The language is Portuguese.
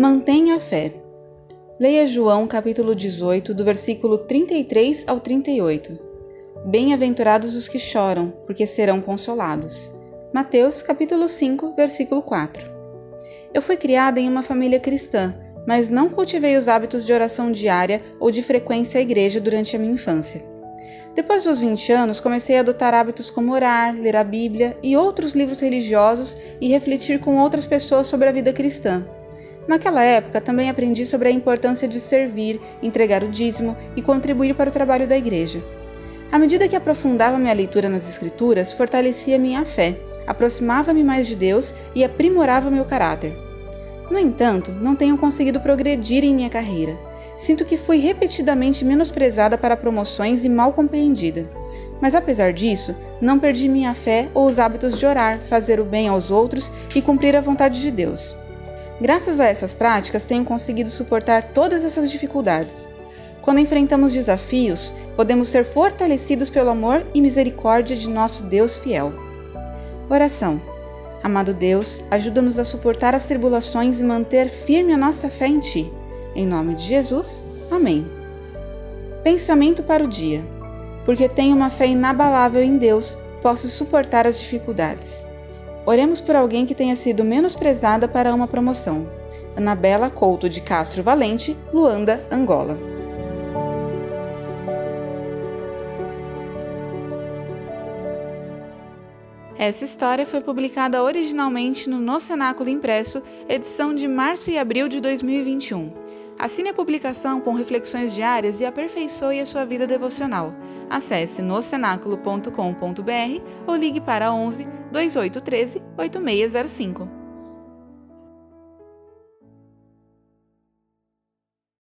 Mantenha a fé. Leia João capítulo 18, do versículo 33 ao 38. Bem-aventurados os que choram, porque serão consolados. Mateus capítulo 5, versículo 4. Eu fui criada em uma família cristã, mas não cultivei os hábitos de oração diária ou de frequência à igreja durante a minha infância. Depois dos 20 anos, comecei a adotar hábitos como orar, ler a Bíblia e outros livros religiosos e refletir com outras pessoas sobre a vida cristã. Naquela época, também aprendi sobre a importância de servir, entregar o dízimo e contribuir para o trabalho da igreja. À medida que aprofundava minha leitura nas Escrituras, fortalecia minha fé, aproximava-me mais de Deus e aprimorava meu caráter. No entanto, não tenho conseguido progredir em minha carreira. Sinto que fui repetidamente menosprezada para promoções e mal compreendida. Mas apesar disso, não perdi minha fé ou os hábitos de orar, fazer o bem aos outros e cumprir a vontade de Deus. Graças a essas práticas, tenho conseguido suportar todas essas dificuldades. Quando enfrentamos desafios, podemos ser fortalecidos pelo amor e misericórdia de nosso Deus fiel. Oração. Amado Deus, ajuda-nos a suportar as tribulações e manter firme a nossa fé em Ti. Em nome de Jesus. Amém. Pensamento para o dia. Porque tenho uma fé inabalável em Deus, posso suportar as dificuldades. Oremos por alguém que tenha sido menosprezada para uma promoção. Anabela Couto de Castro Valente, Luanda, Angola. Essa história foi publicada originalmente no No Cenáculo Impresso, edição de março e abril de 2021. Assine a publicação com reflexões diárias e aperfeiçoe a sua vida devocional. Acesse nocenáculo.com.br ou ligue para 11 2813 8605.